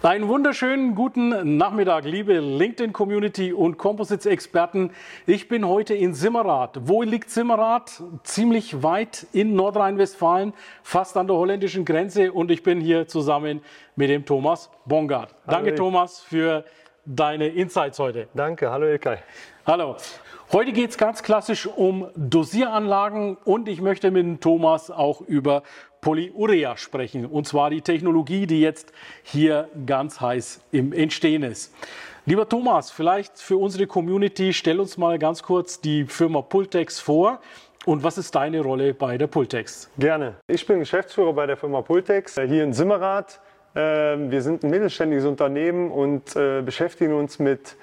Einen wunderschönen guten Nachmittag, liebe LinkedIn-Community und Composites-Experten. Ich bin heute in Simmerath. Wo liegt Simmerath? Ziemlich weit in Nordrhein-Westfalen, fast an der holländischen Grenze. Und ich bin hier zusammen mit dem Thomas Bongard. Danke. Thomas, für deine Insights heute. Danke, hallo Ilkay. Hallo. Heute geht es ganz klassisch um Dosieranlagen und ich möchte mit Thomas auch über Polyurea sprechen. Und zwar die Technologie, die jetzt hier ganz heiß im Entstehen ist. Lieber Thomas, vielleicht für unsere Community, stell uns mal ganz kurz die Firma Pultex vor. Und was ist deine Rolle bei der Pultex? Gerne. Ich bin Geschäftsführer bei der Firma Pultex äh, hier in Simmerath. Ähm, wir sind ein mittelständiges Unternehmen und äh, beschäftigen uns mit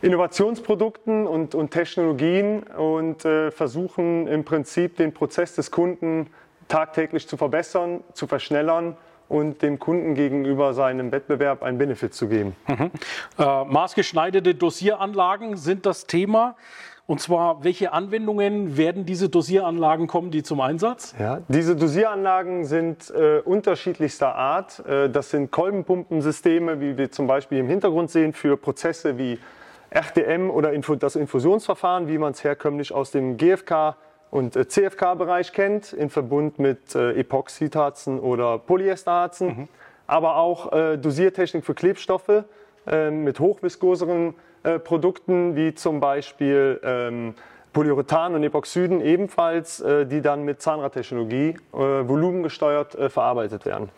Innovationsprodukten und, und Technologien und äh, versuchen im Prinzip den Prozess des Kunden tagtäglich zu verbessern, zu verschnellern und dem Kunden gegenüber seinem Wettbewerb einen Benefit zu geben. Mhm. Äh, maßgeschneiderte Dosieranlagen sind das Thema. Und zwar, welche Anwendungen werden diese Dosieranlagen kommen, die zum Einsatz? Ja, diese Dosieranlagen sind äh, unterschiedlichster Art. Äh, das sind Kolbenpumpensysteme, wie wir zum Beispiel im Hintergrund sehen, für Prozesse wie RTM oder Info das Infusionsverfahren, wie man es herkömmlich aus dem GFK und äh, CFK-Bereich kennt, in Verbund mit äh, Epoxidharzen oder Polyesterharzen, mhm. aber auch äh, Dosiertechnik für Klebstoffe äh, mit hochviskoseren Produkten, wie zum Beispiel ähm, Polyurethan und Epoxiden ebenfalls, die dann mit Zahnradtechnologie volumengesteuert verarbeitet werden.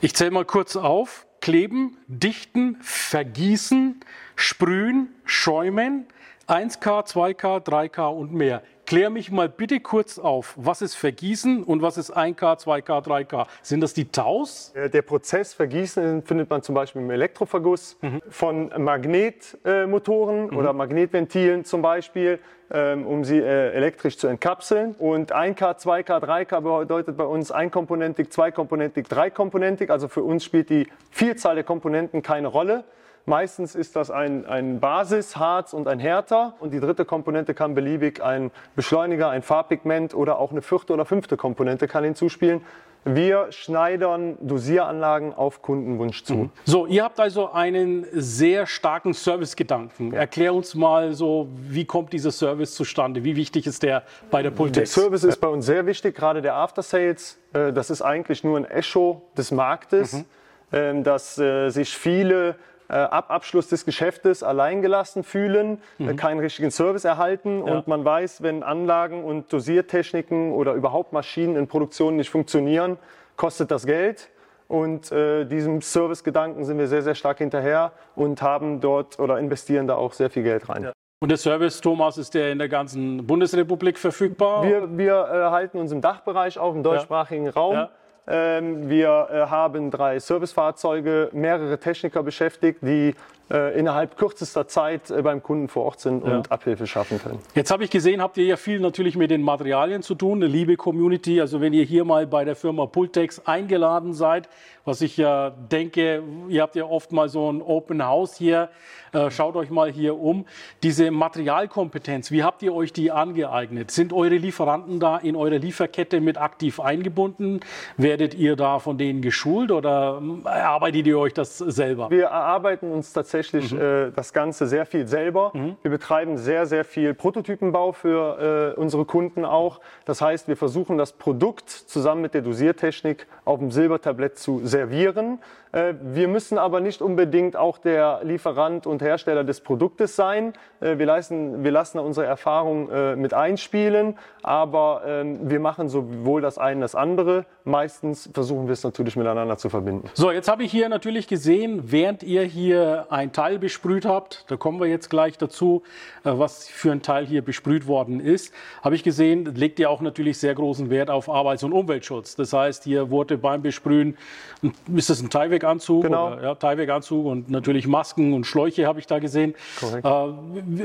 Ich zähle mal kurz auf. Kleben, dichten, vergießen, sprühen, schäumen, 1K, 2K, 3K und mehr. Klär mich mal bitte kurz auf, was ist Vergießen und was ist 1K, 2K, 3K? Sind das die Taus? Der Prozess Vergießen findet man zum Beispiel im Elektroverguss mhm. von Magnetmotoren mhm. oder Magnetventilen zum Beispiel, ähm, um sie äh, elektrisch zu entkapseln. Und 1K, 2K, 3K bedeutet bei uns einkomponentig, zweikomponentig, dreikomponentig. Also für uns spielt die Vielzahl der Komponenten keine Rolle. Meistens ist das ein, ein Basisharz und ein Härter und die dritte Komponente kann beliebig ein Beschleuniger, ein Farbpigment oder auch eine vierte oder fünfte Komponente kann hinzuspielen. Wir schneidern Dosieranlagen auf Kundenwunsch zu. Mhm. So, ihr habt also einen sehr starken Servicegedanken. Erklär uns mal so, wie kommt dieser Service zustande? Wie wichtig ist der bei der Pultex? Der Service ist bei uns sehr wichtig, gerade der After Sales. Äh, das ist eigentlich nur ein Echo des Marktes, mhm. Ähm, dass äh, sich viele ab Abschluss des Geschäftes alleingelassen fühlen, äh, mhm. keinen richtigen Service erhalten ja. und man weiß, wenn Anlagen und Dosiertechniken oder überhaupt Maschinen in Produktion nicht funktionieren, kostet das Geld. Und äh, diesem Servicegedanken sind wir sehr, sehr stark hinterher und haben dort oder investieren da auch sehr viel Geld rein. Ja. Und der Service, Thomas, ist der in der ganzen Bundesrepublik verfügbar? Wir, wir äh, halten uns im Dachbereich auf, im deutschsprachigen ja. Raum. Ähm, wir äh, haben drei Servicefahrzeuge, mehrere Techniker beschäftigt, die innerhalb kürzester Zeit äh, beim Kunden vor Ort sind und ja. Abhilfe schaffen können. Jetzt habe ich gesehen, habt ihr ja viel natürlich mit den Materialien zu tun, eine liebe Community. Also wenn ihr hier mal bei der Firma Pultex eingeladen seid, was ich ja denke, ihr habt ja oft mal so ein Open House hier, äh, schaut euch mal hier um. Diese Materialkompetenz, wie habt ihr euch die angeeignet? Sind eure Lieferanten da in eurer Lieferkette mit aktiv eingebunden? Werdet ihr da von denen geschult oder erarbeitet ihr euch das selber? Wir erarbeiten uns tatsächlich mhm. äh, das Ganze sehr viel selber. Mhm. Wir betreiben sehr, sehr viel Prototypenbau für äh, unsere Kunden auch. Das heißt, wir versuchen das Produkt zusammen mit der Dosiertechnik auf dem Silbertablett zu servieren. Äh, wir müssen aber nicht unbedingt auch der Lieferant und Hersteller des Produktes sein. Äh, wir, leisten, wir lassen unsere Erfahrung äh, mit einspielen, aber ähm, wir machen sowohl das eine als das andere. Meistens versuchen wir es natürlich miteinander zu verbinden. So, jetzt habe ich hier natürlich gesehen, während ihr hier ein ein Teil besprüht habt, da kommen wir jetzt gleich dazu, äh, was für ein Teil hier besprüht worden ist, habe ich gesehen, legt ihr auch natürlich sehr großen Wert auf Arbeits- und Umweltschutz. Das heißt, hier wurde beim Besprühen, ist das ein Tyvek-Anzug? Genau. Oder, ja, Tyvek-Anzug und natürlich Masken und Schläuche habe ich da gesehen. Korrekt. Äh,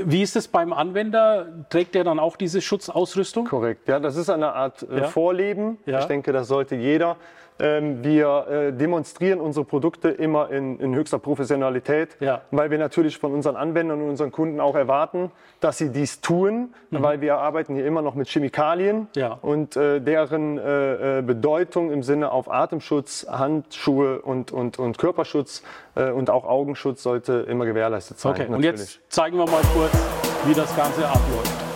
wie ist es beim Anwender? Trägt der dann auch diese Schutzausrüstung? Korrekt, ja, das ist eine Art äh, Ja. Vorleben. Ja. Ich denke, das sollte jeder. Ähm, wir äh, demonstrieren unsere Produkte immer in, in höchster Professionalität, Ja. weil wir natürlich von unseren Anwendern und unseren Kunden auch erwarten, dass sie dies tun, weil wir arbeiten hier immer noch mit Chemikalien Mhm. Ja. und äh, deren äh, äh, Bedeutung im Sinne auf Atemschutz, Handschuhe und, und, und Körperschutz äh, und auch Augenschutz sollte immer gewährleistet sein. Okay, und jetzt zeigen wir mal kurz, wie das Ganze abläuft.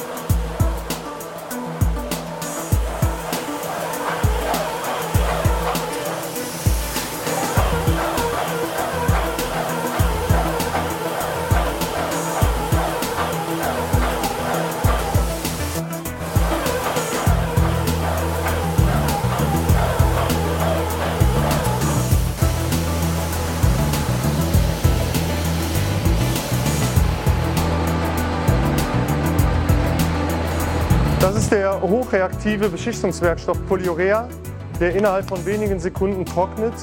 Ist der hochreaktive Beschichtungswerkstoff Polyurea, der innerhalb von wenigen Sekunden trocknet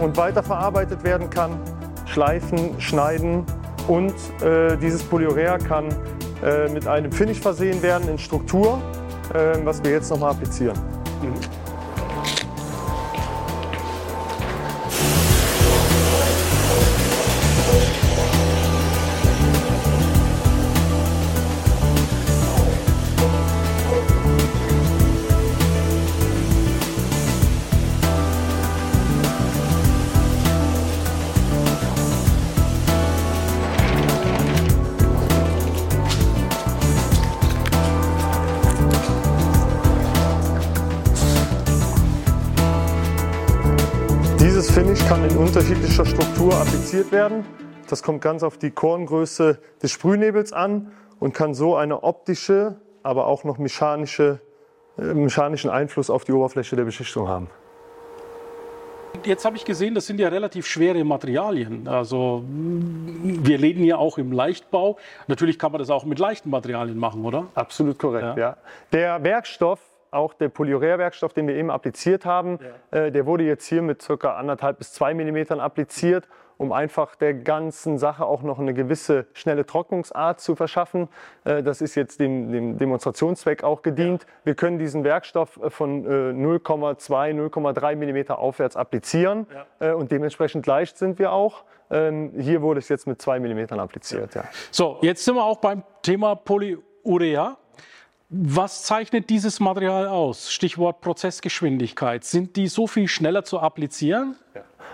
und weiterverarbeitet werden kann, schleifen, schneiden und äh, dieses Polyurea kann äh, mit einem Finish versehen werden in Struktur, äh, was wir jetzt nochmal applizieren. Dieses unterschiedlicher Struktur appliziert werden. Das kommt ganz auf die Korngröße des Sprühnebels an und kann so eine optische, aber auch noch mechanische, äh, mechanischen Einfluss auf die Oberfläche der Beschichtung haben. Jetzt habe ich gesehen, das sind ja relativ schwere Materialien. Also wir leben ja auch im Leichtbau. Natürlich kann man das auch mit leichten Materialien machen, oder? Absolut korrekt, Ja. ja. Der Werkstoff, auch der Polyurea-Werkstoff, den wir eben appliziert haben, äh, der wurde jetzt hier mit ca. anderthalb bis zwei Millimetern appliziert, um einfach der ganzen Sache auch noch eine gewisse schnelle Trocknungsart zu verschaffen. Äh, das ist jetzt dem, dem Demonstrationszweck auch gedient. Wir können diesen Werkstoff äh, von äh, 0,2, 0,3 Millimeter aufwärts applizieren äh, und dementsprechend leicht sind wir auch. Ähm, hier wurde es jetzt mit zwei Millimetern appliziert, ja. So, jetzt sind wir auch beim Thema Polyurea. Was zeichnet dieses Material aus? Stichwort Prozessgeschwindigkeit. Sind die so viel schneller zu applizieren?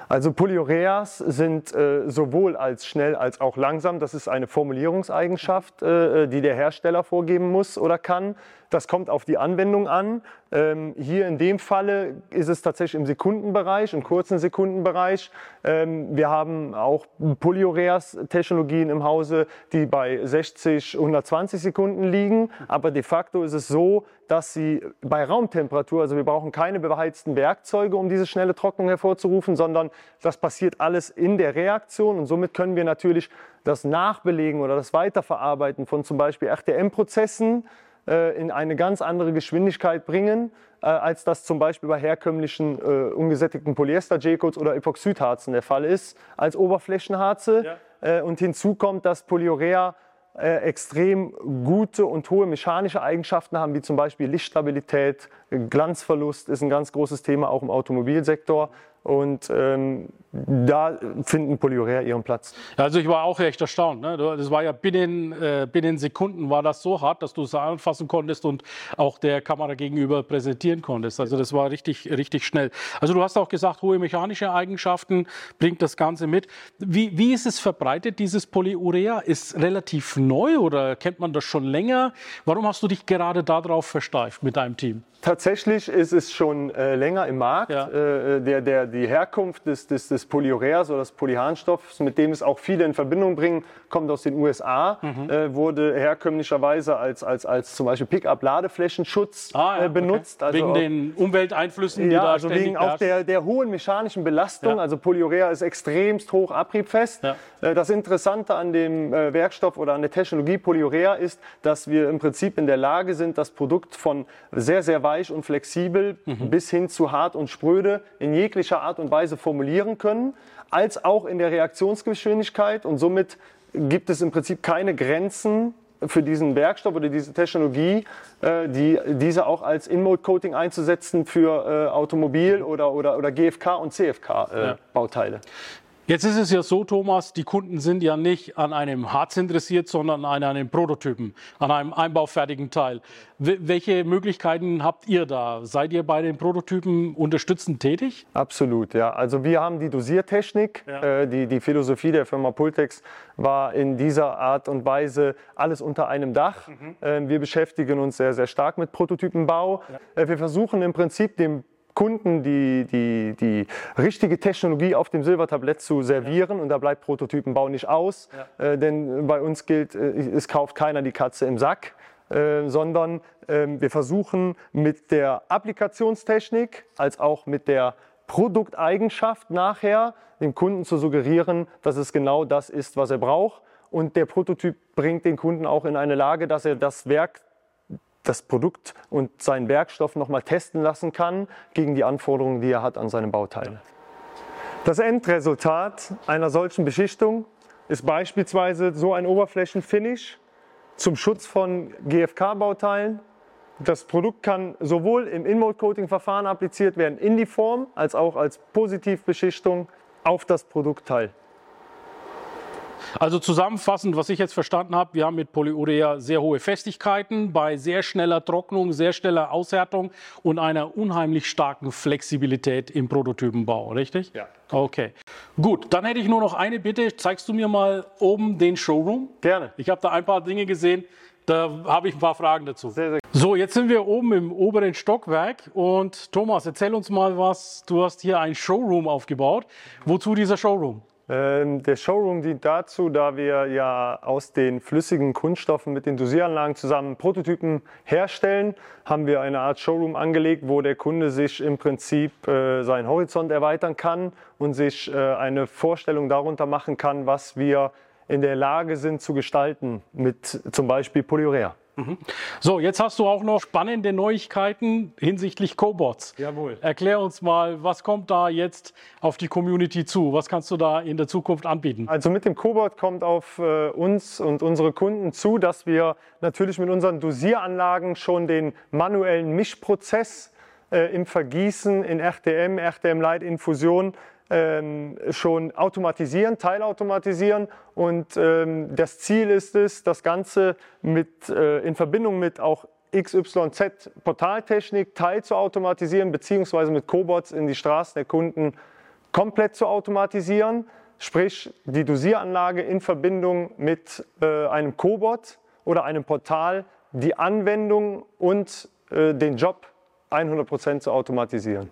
Also Polyureas sind äh, sowohl als schnell als auch langsam. Das ist eine Formulierungseigenschaft, äh, die der Hersteller vorgeben muss oder kann. Das kommt auf die Anwendung an. Ähm, hier in dem Falle ist es tatsächlich im Sekundenbereich, im kurzen Sekundenbereich. Ähm, wir haben auch Polyureas-Technologien im Hause, die bei 60, 120 Sekunden liegen. Aber de facto ist es so, dass sie bei Raumtemperatur, also wir brauchen keine beheizten Werkzeuge, um diese schnelle Trocknung hervorzurufen, sondern das passiert alles in der Reaktion und somit können wir natürlich das Nachbelegen oder das Weiterverarbeiten von zum Beispiel RTM-Prozessen äh, in eine ganz andere Geschwindigkeit bringen, äh, als das zum Beispiel bei herkömmlichen äh, ungesättigten Polyester-J-Codes oder Epoxidharzen der Fall ist, als Oberflächenharze. Äh, und hinzu kommt, dass Polyurea äh, extrem gute und hohe mechanische Eigenschaften haben, wie zum Beispiel Lichtstabilität, Glanzverlust ist ein ganz großes Thema auch im Automobilsektor. Und ähm, da finden Polyurea ihren Platz. Also ich war auch echt erstaunt. Ne? Das war ja binnen, äh, binnen Sekunden war das so hart, dass du es anfassen konntest und auch der Kamera gegenüber präsentieren konntest. Also das war richtig, richtig schnell. Also du hast auch gesagt, hohe mechanische Eigenschaften bringt das Ganze mit. Wie, wie ist es verbreitet, dieses Polyurea? Ist relativ neu oder kennt man das schon länger? Warum hast du dich gerade darauf versteift mit deinem Team? Tatsächlich ist es schon äh, länger im Markt. Ja. Äh, der, der, die die Herkunft des, des, des Polyureas oder des Polyharnstoffs, mit dem es auch viele in Verbindung bringen, kommt aus den USA, mhm. äh, wurde herkömmlicherweise als, als, als zum Beispiel Pickup-Ladeflächenschutz ah, ja, äh, benutzt. Okay. Also wegen auch, den Umwelteinflüssen, die ja, da also wegen auch der, der hohen mechanischen Belastung. Ja. Also Polyurea ist extremst hoch abriebfest. Ja. Äh, das Interessante an dem äh, Werkstoff oder an der Technologie Polyurea ist, dass wir im Prinzip in der Lage sind, das Produkt von sehr, sehr weich und flexibel mhm. bis hin zu hart und spröde in jeglicher Art und Weise formulieren können, als auch in der Reaktionsgeschwindigkeit und somit gibt es im Prinzip keine Grenzen für diesen Werkstoff oder diese Technologie, äh, die, diese auch als In-Mode-Coating einzusetzen für äh, Automobil- oder, oder, oder GFK- und CFK-Bauteile. Äh, ja. Jetzt ist es ja so, Thomas, die Kunden sind ja nicht an einem Harz interessiert, sondern an einem Prototypen, an einem einbaufertigen Teil. welche Möglichkeiten habt ihr da? Seid ihr bei den Prototypen unterstützend tätig? Absolut, ja. Also wir haben die Dosiertechnik. Ja. Äh, die, die Philosophie der Firma Pultex war in dieser Art und Weise alles unter einem Dach. Mhm. Äh, wir beschäftigen uns sehr, sehr stark mit Prototypenbau. Ja. Äh, wir versuchen im Prinzip dem Kunden die, die, die richtige Technologie auf dem Silbertablett zu servieren. Ja. Und da bleibt Prototypenbau nicht aus, ja. äh, denn bei uns gilt, äh, es kauft keiner die Katze im Sack. Äh, sondern ähm, wir versuchen mit der Applikationstechnik als auch mit der Produkteigenschaft nachher dem Kunden zu suggerieren, dass es genau das ist, was er braucht. Und der Prototyp bringt den Kunden auch in eine Lage, dass er das Werk das Produkt und seinen Werkstoff nochmal testen lassen kann gegen die Anforderungen, die er hat an seine Bauteile. Das Endresultat einer solchen Beschichtung ist beispielsweise so ein Oberflächenfinish zum Schutz von GFK-Bauteilen. Das Produkt kann sowohl im In-Mode-Coating-Verfahren appliziert werden in die Form als auch als Positivbeschichtung auf das Produktteil. Also zusammenfassend, was ich jetzt verstanden habe, wir haben mit Polyurea sehr hohe Festigkeiten bei sehr schneller Trocknung, sehr schneller Aushärtung und einer unheimlich starken Flexibilität im Prototypenbau, richtig? Ja. Okay. Gut, dann hätte ich nur noch eine Bitte. Zeigst du mir mal oben den Showroom? Gerne. Ich habe da ein paar Dinge gesehen. Da habe ich ein paar Fragen dazu. Sehr, sehr so, jetzt sind wir oben im oberen Stockwerk und Thomas, erzähl uns mal was. Du hast hier ein Showroom aufgebaut. Wozu dieser Showroom? Ähm, der Showroom dient dazu, da wir ja aus den flüssigen Kunststoffen mit den Dosieranlagen zusammen Prototypen herstellen, haben wir eine Art Showroom angelegt, wo der Kunde sich im Prinzip äh, seinen Horizont erweitern kann und sich äh, eine Vorstellung darunter machen kann, was wir in der Lage sind zu gestalten mit zum Beispiel Polyurea. Mhm. So, jetzt hast du auch noch spannende Neuigkeiten hinsichtlich Cobots. Jawohl. Erklär uns mal, was kommt da jetzt auf die Community zu? Was kannst du da in der Zukunft anbieten? Also mit dem Cobot kommt auf äh, uns und unsere Kunden zu, dass wir natürlich mit unseren Dosieranlagen schon den manuellen Mischprozess äh, im Vergießen in RTM, RTM Light Infusion schon automatisieren, teilautomatisieren. Und ähm, das Ziel ist es, das Ganze mit, äh, in Verbindung mit auch XYZ Portaltechnik teil zu automatisieren, beziehungsweise mit Cobots in die Straßen der Kunden komplett zu automatisieren. Sprich, die Dosieranlage in Verbindung mit äh, einem Cobot oder einem Portal, die Anwendung und äh, den Job 100% zu automatisieren.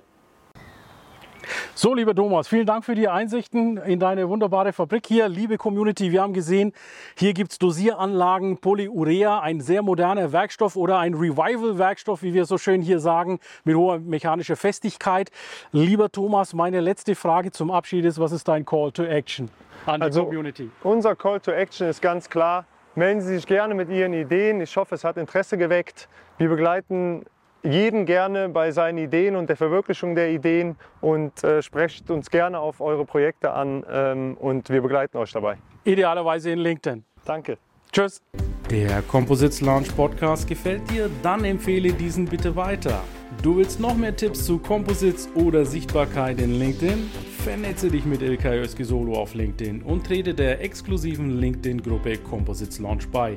So, lieber Thomas, vielen Dank für die Einsichten in deine wunderbare Fabrik hier. Liebe Community, wir haben gesehen, hier gibt es Dosieranlagen, Polyurea, ein sehr moderner Werkstoff oder ein Revival-Werkstoff, wie wir so schön hier sagen, mit hoher mechanischer Festigkeit. Lieber Thomas, meine letzte Frage zum Abschied ist, was ist dein Call to Action an die also, Community? Unser Call to Action ist ganz klar, melden Sie sich gerne mit Ihren Ideen. Ich hoffe, es hat Interesse geweckt. Wir begleiten jeden gerne bei seinen Ideen und der Verwirklichung der Ideen und äh, sprecht uns gerne auf eure Projekte an ähm, und wir begleiten euch dabei. Idealerweise in LinkedIn. Danke. Tschüss. Der Composites Launch Podcast gefällt dir? Dann empfehle diesen bitte weiter. Du willst noch mehr Tipps zu Composites oder Sichtbarkeit in LinkedIn? Vernetze dich mit Ilkay Özki Solo auf LinkedIn und trete der exklusiven LinkedIn-Gruppe Composites Launch bei.